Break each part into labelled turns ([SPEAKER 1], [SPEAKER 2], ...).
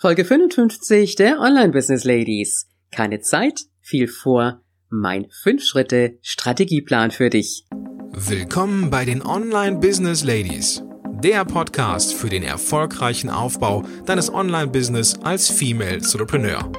[SPEAKER 1] Folge 55 der Online Business Ladies. Keine Zeit, viel vor. Mein 5-Schritte-Strategieplan für dich.
[SPEAKER 2] Willkommen bei den Online Business Ladies. Der Podcast für den erfolgreichen Aufbau deines Online-Business als Female Entrepreneur.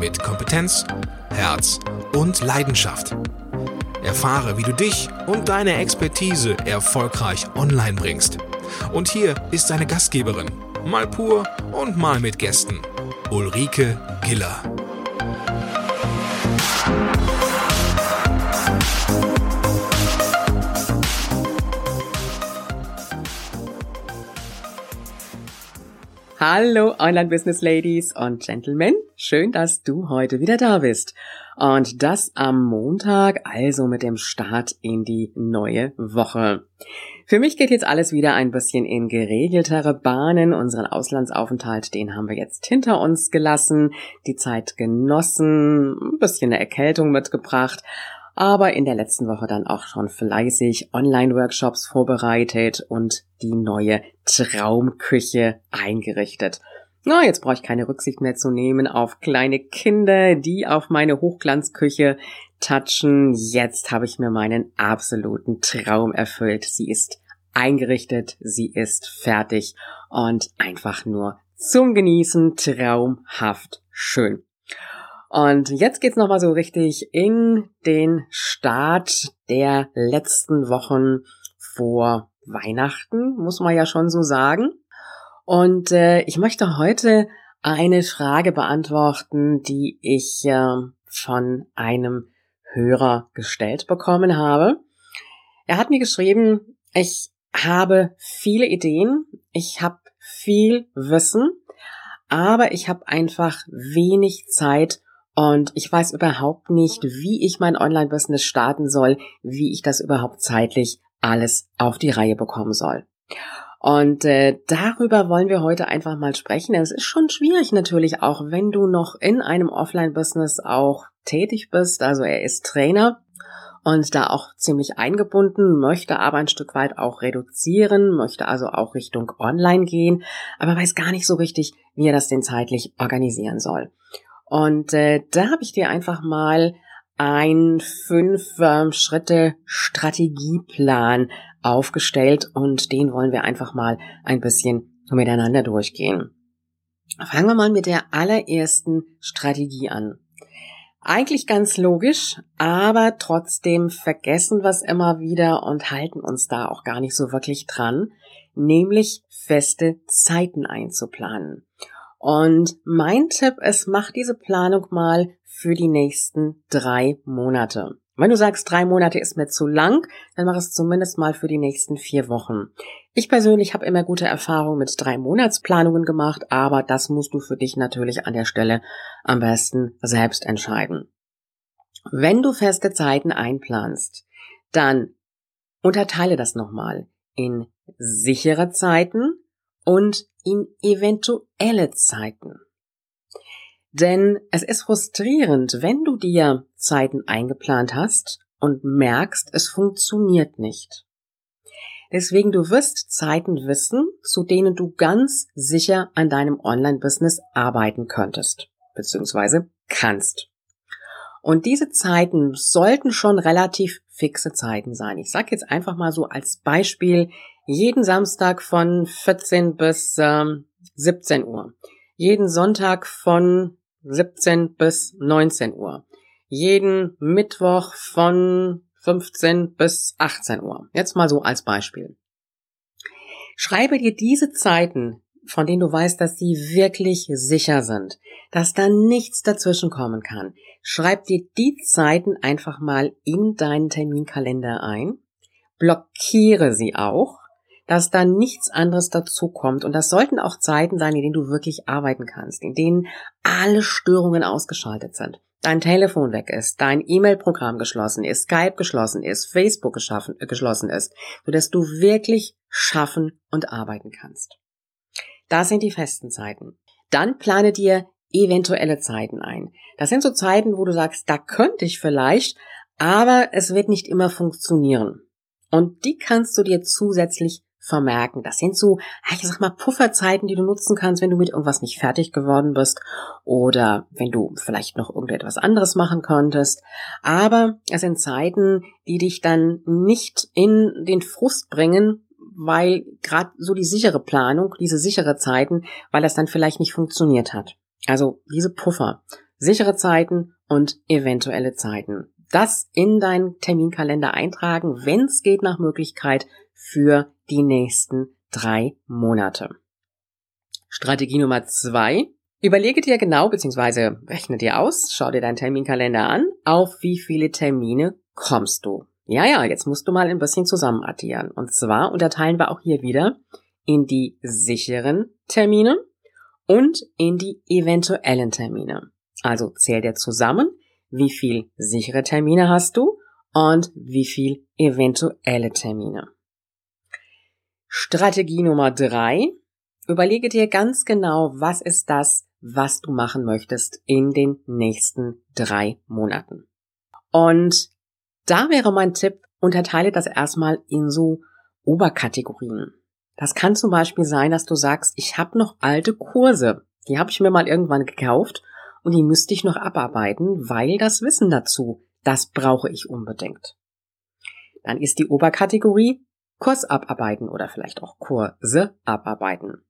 [SPEAKER 2] Mit Kompetenz, Herz und Leidenschaft. Erfahre, wie du dich und deine Expertise erfolgreich online bringst. Und hier ist deine Gastgeberin, mal pur und mal mit Gästen. Ulrike Giller.
[SPEAKER 1] Hallo Online Business Ladies und Gentlemen, schön, dass du heute wieder da bist. Und das am Montag, also mit dem Start in die neue Woche. Für mich geht jetzt alles wieder ein bisschen in geregeltere Bahnen. Unseren Auslandsaufenthalt, den haben wir jetzt hinter uns gelassen, die Zeit genossen, ein bisschen eine Erkältung mitgebracht aber in der letzten Woche dann auch schon fleißig Online-Workshops vorbereitet und die neue Traumküche eingerichtet. Na, jetzt brauche ich keine Rücksicht mehr zu nehmen auf kleine Kinder, die auf meine Hochglanzküche touchen. Jetzt habe ich mir meinen absoluten Traum erfüllt. Sie ist eingerichtet, sie ist fertig und einfach nur zum Genießen traumhaft schön. Und jetzt geht's nochmal so richtig in den Start der letzten Wochen vor Weihnachten, muss man ja schon so sagen. Und äh, ich möchte heute eine Frage beantworten, die ich äh, von einem Hörer gestellt bekommen habe. Er hat mir geschrieben, ich habe viele Ideen, ich habe viel Wissen, aber ich habe einfach wenig Zeit und ich weiß überhaupt nicht, wie ich mein Online-Business starten soll, wie ich das überhaupt zeitlich alles auf die Reihe bekommen soll. Und äh, darüber wollen wir heute einfach mal sprechen. Es ist schon schwierig natürlich auch, wenn du noch in einem Offline-Business auch tätig bist. Also er ist Trainer und da auch ziemlich eingebunden, möchte aber ein Stück weit auch reduzieren, möchte also auch Richtung Online gehen, aber weiß gar nicht so richtig, wie er das denn zeitlich organisieren soll. Und äh, da habe ich dir einfach mal ein fünf Schritte Strategieplan aufgestellt und den wollen wir einfach mal ein bisschen miteinander durchgehen. Fangen wir mal mit der allerersten Strategie an. Eigentlich ganz logisch, aber trotzdem vergessen wir es immer wieder und halten uns da auch gar nicht so wirklich dran, nämlich feste Zeiten einzuplanen. Und mein Tipp ist, mach diese Planung mal für die nächsten drei Monate. Wenn du sagst, drei Monate ist mir zu lang, dann mach es zumindest mal für die nächsten vier Wochen. Ich persönlich habe immer gute Erfahrungen mit drei Monatsplanungen gemacht, aber das musst du für dich natürlich an der Stelle am besten selbst entscheiden. Wenn du feste Zeiten einplanst, dann unterteile das nochmal in sichere Zeiten und in eventuelle Zeiten. Denn es ist frustrierend, wenn du dir Zeiten eingeplant hast und merkst, es funktioniert nicht. Deswegen du wirst Zeiten wissen, zu denen du ganz sicher an deinem Online-Business arbeiten könntest, beziehungsweise kannst. Und diese Zeiten sollten schon relativ fixe Zeiten sein. Ich sage jetzt einfach mal so als Beispiel jeden Samstag von 14 bis ähm, 17 Uhr, jeden Sonntag von 17 bis 19 Uhr. Jeden Mittwoch von 15 bis 18 Uhr. Jetzt mal so als Beispiel. Schreibe dir diese Zeiten, von denen du weißt, dass sie wirklich sicher sind, dass da nichts dazwischen kommen kann. Schreib dir die Zeiten einfach mal in deinen Terminkalender ein, blockiere sie auch dass da nichts anderes dazu kommt. Und das sollten auch Zeiten sein, in denen du wirklich arbeiten kannst, in denen alle Störungen ausgeschaltet sind. Dein Telefon weg ist, dein E-Mail-Programm geschlossen ist, Skype geschlossen ist, Facebook geschaffen, äh, geschlossen ist, sodass du wirklich schaffen und arbeiten kannst. Das sind die festen Zeiten. Dann plane dir eventuelle Zeiten ein. Das sind so Zeiten, wo du sagst, da könnte ich vielleicht, aber es wird nicht immer funktionieren. Und die kannst du dir zusätzlich vermerken. Das sind so, ich sag mal, Pufferzeiten, die du nutzen kannst, wenn du mit irgendwas nicht fertig geworden bist oder wenn du vielleicht noch irgendetwas anderes machen konntest. Aber es sind Zeiten, die dich dann nicht in den Frust bringen, weil gerade so die sichere Planung, diese sichere Zeiten, weil das dann vielleicht nicht funktioniert hat. Also diese Puffer, sichere Zeiten und eventuelle Zeiten. Das in deinen Terminkalender eintragen, wenn es geht nach Möglichkeit für die nächsten drei Monate. Strategie Nummer zwei. Überlege dir genau bzw. rechne dir aus, schau dir deinen Terminkalender an, auf wie viele Termine kommst du. Ja, ja, jetzt musst du mal ein bisschen zusammen addieren. Und zwar unterteilen wir auch hier wieder in die sicheren Termine und in die eventuellen Termine. Also zähl dir zusammen, wie viel sichere Termine hast du und wie viel eventuelle Termine. Strategie Nummer drei. Überlege dir ganz genau, was ist das, was du machen möchtest in den nächsten drei Monaten. Und da wäre mein Tipp, unterteile das erstmal in so Oberkategorien. Das kann zum Beispiel sein, dass du sagst, ich habe noch alte Kurse, die habe ich mir mal irgendwann gekauft und die müsste ich noch abarbeiten, weil das Wissen dazu, das brauche ich unbedingt. Dann ist die Oberkategorie Kurs abarbeiten oder vielleicht auch Kurse abarbeiten.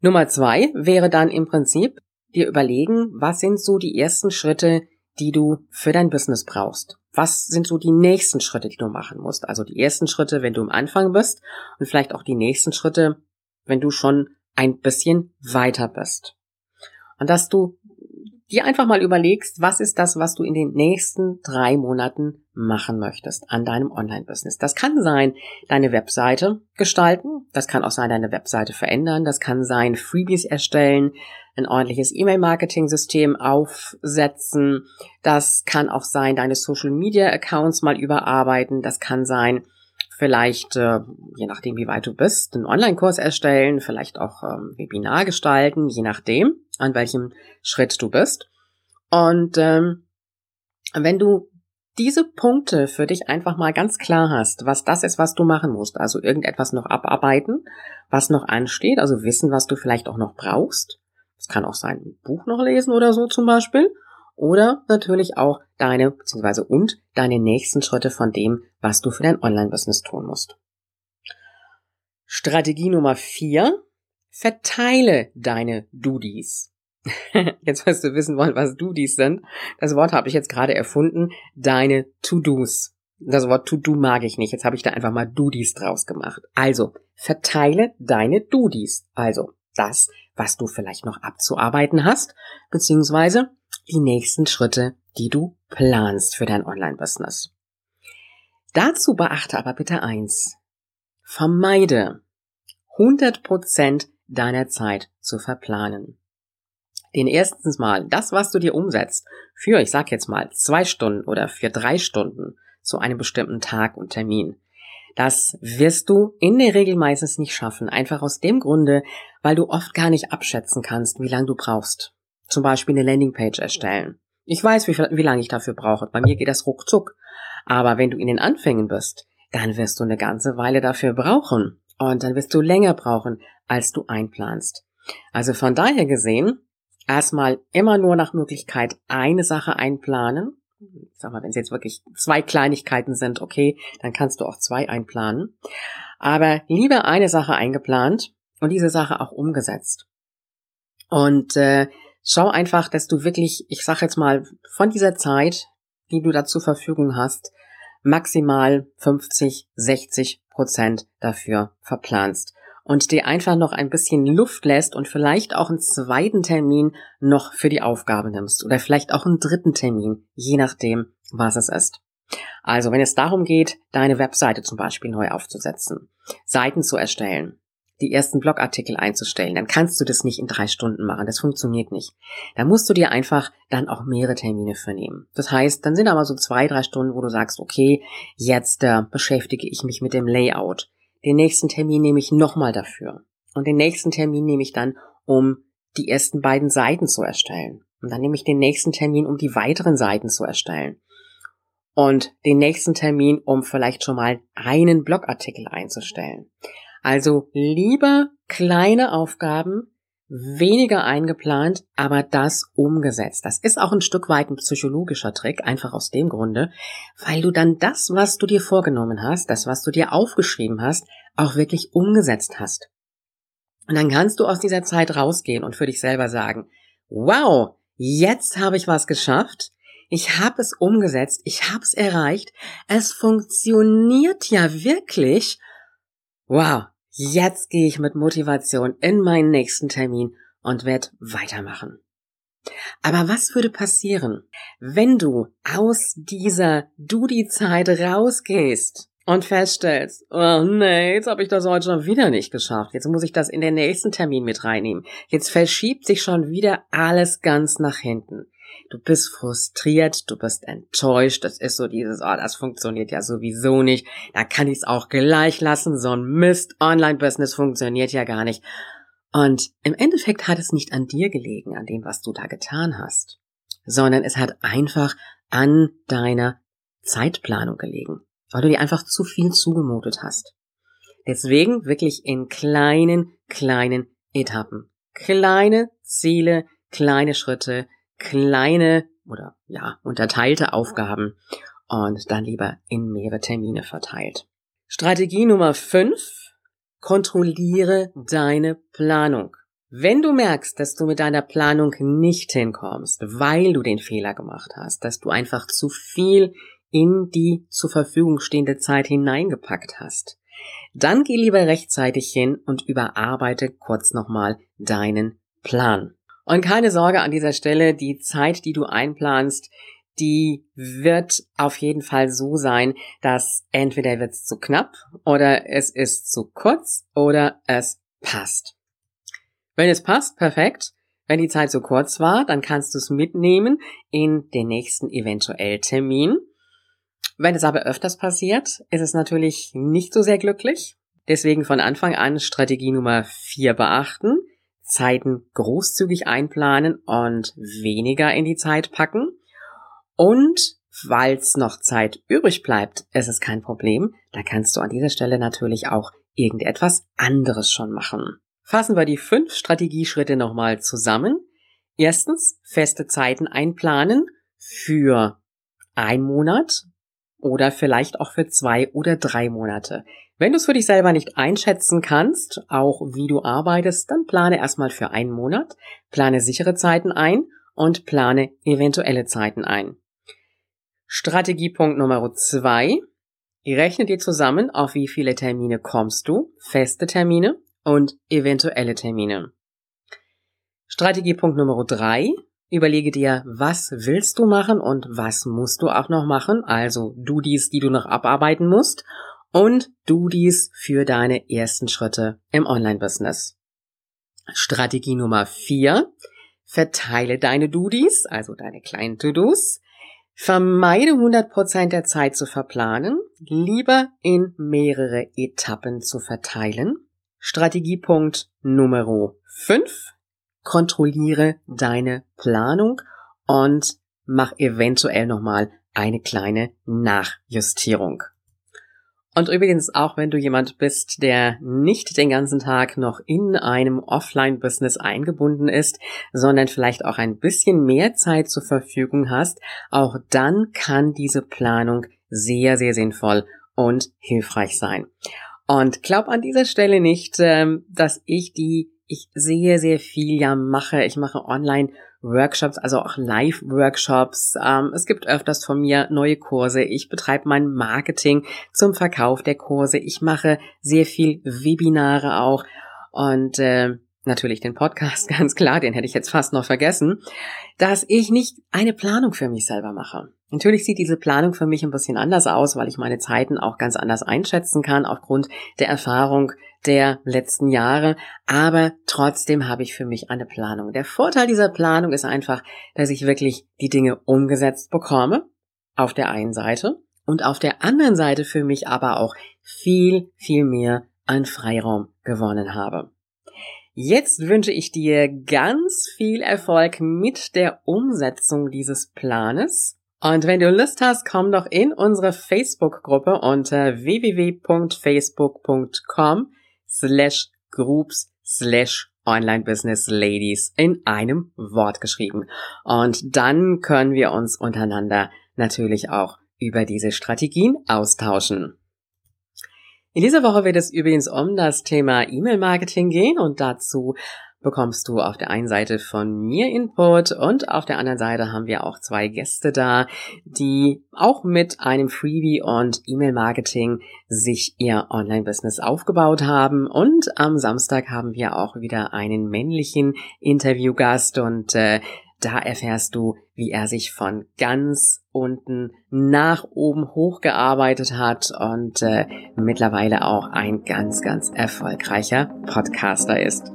[SPEAKER 1] Nummer zwei wäre dann im Prinzip dir überlegen, was sind so die ersten Schritte, die du für dein Business brauchst. Was sind so die nächsten Schritte, die du machen musst? Also die ersten Schritte, wenn du am Anfang bist und vielleicht auch die nächsten Schritte, wenn du schon ein bisschen weiter bist. Und dass du dir einfach mal überlegst, was ist das, was du in den nächsten drei Monaten machen möchtest an deinem Online-Business. Das kann sein, deine Webseite gestalten, das kann auch sein, deine Webseite verändern, das kann sein, Freebies erstellen, ein ordentliches E-Mail-Marketing-System aufsetzen, das kann auch sein, deine Social-Media-Accounts mal überarbeiten, das kann sein, vielleicht, äh, je nachdem, wie weit du bist, einen Online-Kurs erstellen, vielleicht auch ähm, Webinar gestalten, je nachdem, an welchem Schritt du bist. Und ähm, wenn du diese Punkte für dich einfach mal ganz klar hast, was das ist, was du machen musst, also irgendetwas noch abarbeiten, was noch ansteht, also wissen, was du vielleicht auch noch brauchst. Es kann auch sein, ein Buch noch lesen oder so zum Beispiel. Oder natürlich auch deine, beziehungsweise und deine nächsten Schritte von dem, was du für dein Online-Business tun musst. Strategie Nummer vier. Verteile deine Dudies. Jetzt wirst du wissen wollen, was Dudies sind. Das Wort habe ich jetzt gerade erfunden. Deine To-Dos. Das Wort To-Do mag ich nicht. Jetzt habe ich da einfach mal Dudies draus gemacht. Also, verteile deine Dudies. Also, das, was du vielleicht noch abzuarbeiten hast, beziehungsweise die nächsten Schritte, die du planst für dein Online-Business. Dazu beachte aber bitte eins. Vermeide 100% deiner Zeit zu verplanen. Den erstens mal, das, was du dir umsetzt, für, ich sag jetzt mal, zwei Stunden oder für drei Stunden zu einem bestimmten Tag und Termin, das wirst du in der Regel meistens nicht schaffen, einfach aus dem Grunde, weil du oft gar nicht abschätzen kannst, wie lange du brauchst. Zum Beispiel eine Landingpage erstellen. Ich weiß, wie, wie lange ich dafür brauche. Bei mir geht das ruckzuck. Aber wenn du in den Anfängen bist, dann wirst du eine ganze Weile dafür brauchen. Und dann wirst du länger brauchen, als du einplanst. Also von daher gesehen, erstmal immer nur nach Möglichkeit eine Sache einplanen. sag mal, wenn es jetzt wirklich zwei Kleinigkeiten sind, okay, dann kannst du auch zwei einplanen. Aber lieber eine Sache eingeplant und diese Sache auch umgesetzt. Und äh, schau einfach, dass du wirklich, ich sag jetzt mal, von dieser Zeit, die du da zur Verfügung hast, maximal 50, 60 Prozent dafür verplanst und dir einfach noch ein bisschen Luft lässt und vielleicht auch einen zweiten Termin noch für die Aufgabe nimmst oder vielleicht auch einen dritten Termin, je nachdem, was es ist. Also wenn es darum geht, deine Webseite zum Beispiel neu aufzusetzen, Seiten zu erstellen, die ersten Blogartikel einzustellen, dann kannst du das nicht in drei Stunden machen. Das funktioniert nicht. Da musst du dir einfach dann auch mehrere Termine für nehmen. Das heißt, dann sind aber so zwei, drei Stunden, wo du sagst, okay, jetzt äh, beschäftige ich mich mit dem Layout. Den nächsten Termin nehme ich nochmal dafür. Und den nächsten Termin nehme ich dann, um die ersten beiden Seiten zu erstellen. Und dann nehme ich den nächsten Termin, um die weiteren Seiten zu erstellen. Und den nächsten Termin, um vielleicht schon mal einen Blogartikel einzustellen. Also lieber kleine Aufgaben, weniger eingeplant, aber das umgesetzt. Das ist auch ein Stück weit ein psychologischer Trick, einfach aus dem Grunde, weil du dann das, was du dir vorgenommen hast, das, was du dir aufgeschrieben hast, auch wirklich umgesetzt hast. Und dann kannst du aus dieser Zeit rausgehen und für dich selber sagen, wow, jetzt habe ich was geschafft, ich habe es umgesetzt, ich habe es erreicht, es funktioniert ja wirklich. Wow, Jetzt gehe ich mit Motivation in meinen nächsten Termin und werde weitermachen. Aber was würde passieren, wenn du aus dieser Du-die-Zeit rausgehst und feststellst, oh nee, jetzt habe ich das heute schon wieder nicht geschafft. Jetzt muss ich das in den nächsten Termin mit reinnehmen. Jetzt verschiebt sich schon wieder alles ganz nach hinten. Du bist frustriert, du bist enttäuscht, das ist so dieses, oh, das funktioniert ja sowieso nicht, da kann ich es auch gleich lassen, so ein Mist, Online-Business funktioniert ja gar nicht. Und im Endeffekt hat es nicht an dir gelegen, an dem, was du da getan hast, sondern es hat einfach an deiner Zeitplanung gelegen, weil du dir einfach zu viel zugemutet hast. Deswegen wirklich in kleinen, kleinen Etappen. Kleine Ziele, kleine Schritte, kleine oder ja, unterteilte Aufgaben und dann lieber in mehrere Termine verteilt. Strategie Nummer 5. Kontrolliere deine Planung. Wenn du merkst, dass du mit deiner Planung nicht hinkommst, weil du den Fehler gemacht hast, dass du einfach zu viel in die zur Verfügung stehende Zeit hineingepackt hast, dann geh lieber rechtzeitig hin und überarbeite kurz nochmal deinen Plan. Und keine Sorge an dieser Stelle, die Zeit, die du einplanst, die wird auf jeden Fall so sein, dass entweder wird es zu knapp oder es ist zu kurz oder es passt. Wenn es passt, perfekt. Wenn die Zeit zu kurz war, dann kannst du es mitnehmen in den nächsten eventuell Termin. Wenn es aber öfters passiert, ist es natürlich nicht so sehr glücklich. Deswegen von Anfang an Strategie Nummer 4 beachten. Zeiten großzügig einplanen und weniger in die Zeit packen. Und falls noch Zeit übrig bleibt, ist es kein Problem. Da kannst du an dieser Stelle natürlich auch irgendetwas anderes schon machen. Fassen wir die fünf Strategieschritte nochmal zusammen. Erstens, feste Zeiten einplanen für ein Monat oder vielleicht auch für zwei oder drei Monate. Wenn du es für dich selber nicht einschätzen kannst, auch wie du arbeitest, dann plane erstmal für einen Monat, plane sichere Zeiten ein und plane eventuelle Zeiten ein. Strategiepunkt Nummer zwei. Rechne dir zusammen, auf wie viele Termine kommst du, feste Termine und eventuelle Termine. Strategiepunkt Nummer drei. Überlege dir, was willst du machen und was musst du auch noch machen, also du dies, die du noch abarbeiten musst und du dies für deine ersten Schritte im Online-Business. Strategie Nummer vier: Verteile deine Dudis, also deine kleinen To-Dos. Vermeide 100% der Zeit zu verplanen, lieber in mehrere Etappen zu verteilen. Strategiepunkt Nummer 5. Kontrolliere deine Planung und mach eventuell nochmal eine kleine Nachjustierung. Und übrigens auch, wenn du jemand bist, der nicht den ganzen Tag noch in einem Offline-Business eingebunden ist, sondern vielleicht auch ein bisschen mehr Zeit zur Verfügung hast, auch dann kann diese Planung sehr, sehr sinnvoll und hilfreich sein. Und glaub an dieser Stelle nicht, ähm, dass ich die, ich sehr, sehr viel ja mache. Ich mache online Workshops, also auch Live-Workshops. Ähm, es gibt öfters von mir neue Kurse. Ich betreibe mein Marketing zum Verkauf der Kurse. Ich mache sehr viel Webinare auch und äh, natürlich den Podcast, ganz klar, den hätte ich jetzt fast noch vergessen, dass ich nicht eine Planung für mich selber mache. Natürlich sieht diese Planung für mich ein bisschen anders aus, weil ich meine Zeiten auch ganz anders einschätzen kann aufgrund der Erfahrung der letzten Jahre, aber trotzdem habe ich für mich eine Planung. Der Vorteil dieser Planung ist einfach, dass ich wirklich die Dinge umgesetzt bekomme, auf der einen Seite, und auf der anderen Seite für mich aber auch viel, viel mehr an Freiraum gewonnen habe. Jetzt wünsche ich dir ganz viel Erfolg mit der Umsetzung dieses Planes. Und wenn du Lust hast, komm doch in unsere Facebook-Gruppe unter www.facebook.com slash groups slash Online Business Ladies in einem Wort geschrieben. Und dann können wir uns untereinander natürlich auch über diese Strategien austauschen. In dieser Woche wird es übrigens um das Thema E-Mail-Marketing gehen und dazu bekommst du auf der einen Seite von mir Input und auf der anderen Seite haben wir auch zwei Gäste da, die auch mit einem Freebie und E-Mail-Marketing sich ihr Online-Business aufgebaut haben. Und am Samstag haben wir auch wieder einen männlichen Interviewgast und äh, da erfährst du, wie er sich von ganz unten nach oben hochgearbeitet hat und äh, mittlerweile auch ein ganz, ganz erfolgreicher Podcaster ist.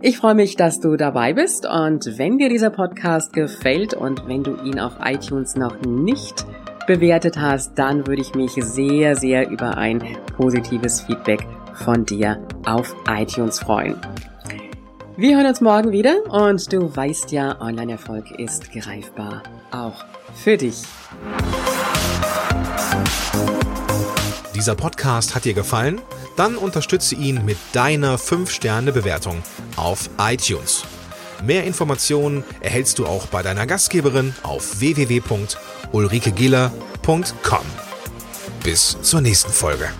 [SPEAKER 1] Ich freue mich, dass du dabei bist und wenn dir dieser Podcast gefällt und wenn du ihn auf iTunes noch nicht bewertet hast, dann würde ich mich sehr, sehr über ein positives Feedback von dir auf iTunes freuen. Wir hören uns morgen wieder und du weißt ja, Online-Erfolg ist greifbar, auch für dich.
[SPEAKER 2] Dieser Podcast hat dir gefallen? Dann unterstütze ihn mit deiner 5-Sterne-Bewertung auf iTunes. Mehr Informationen erhältst du auch bei deiner Gastgeberin auf www.ulrikegiller.com. Bis zur nächsten Folge.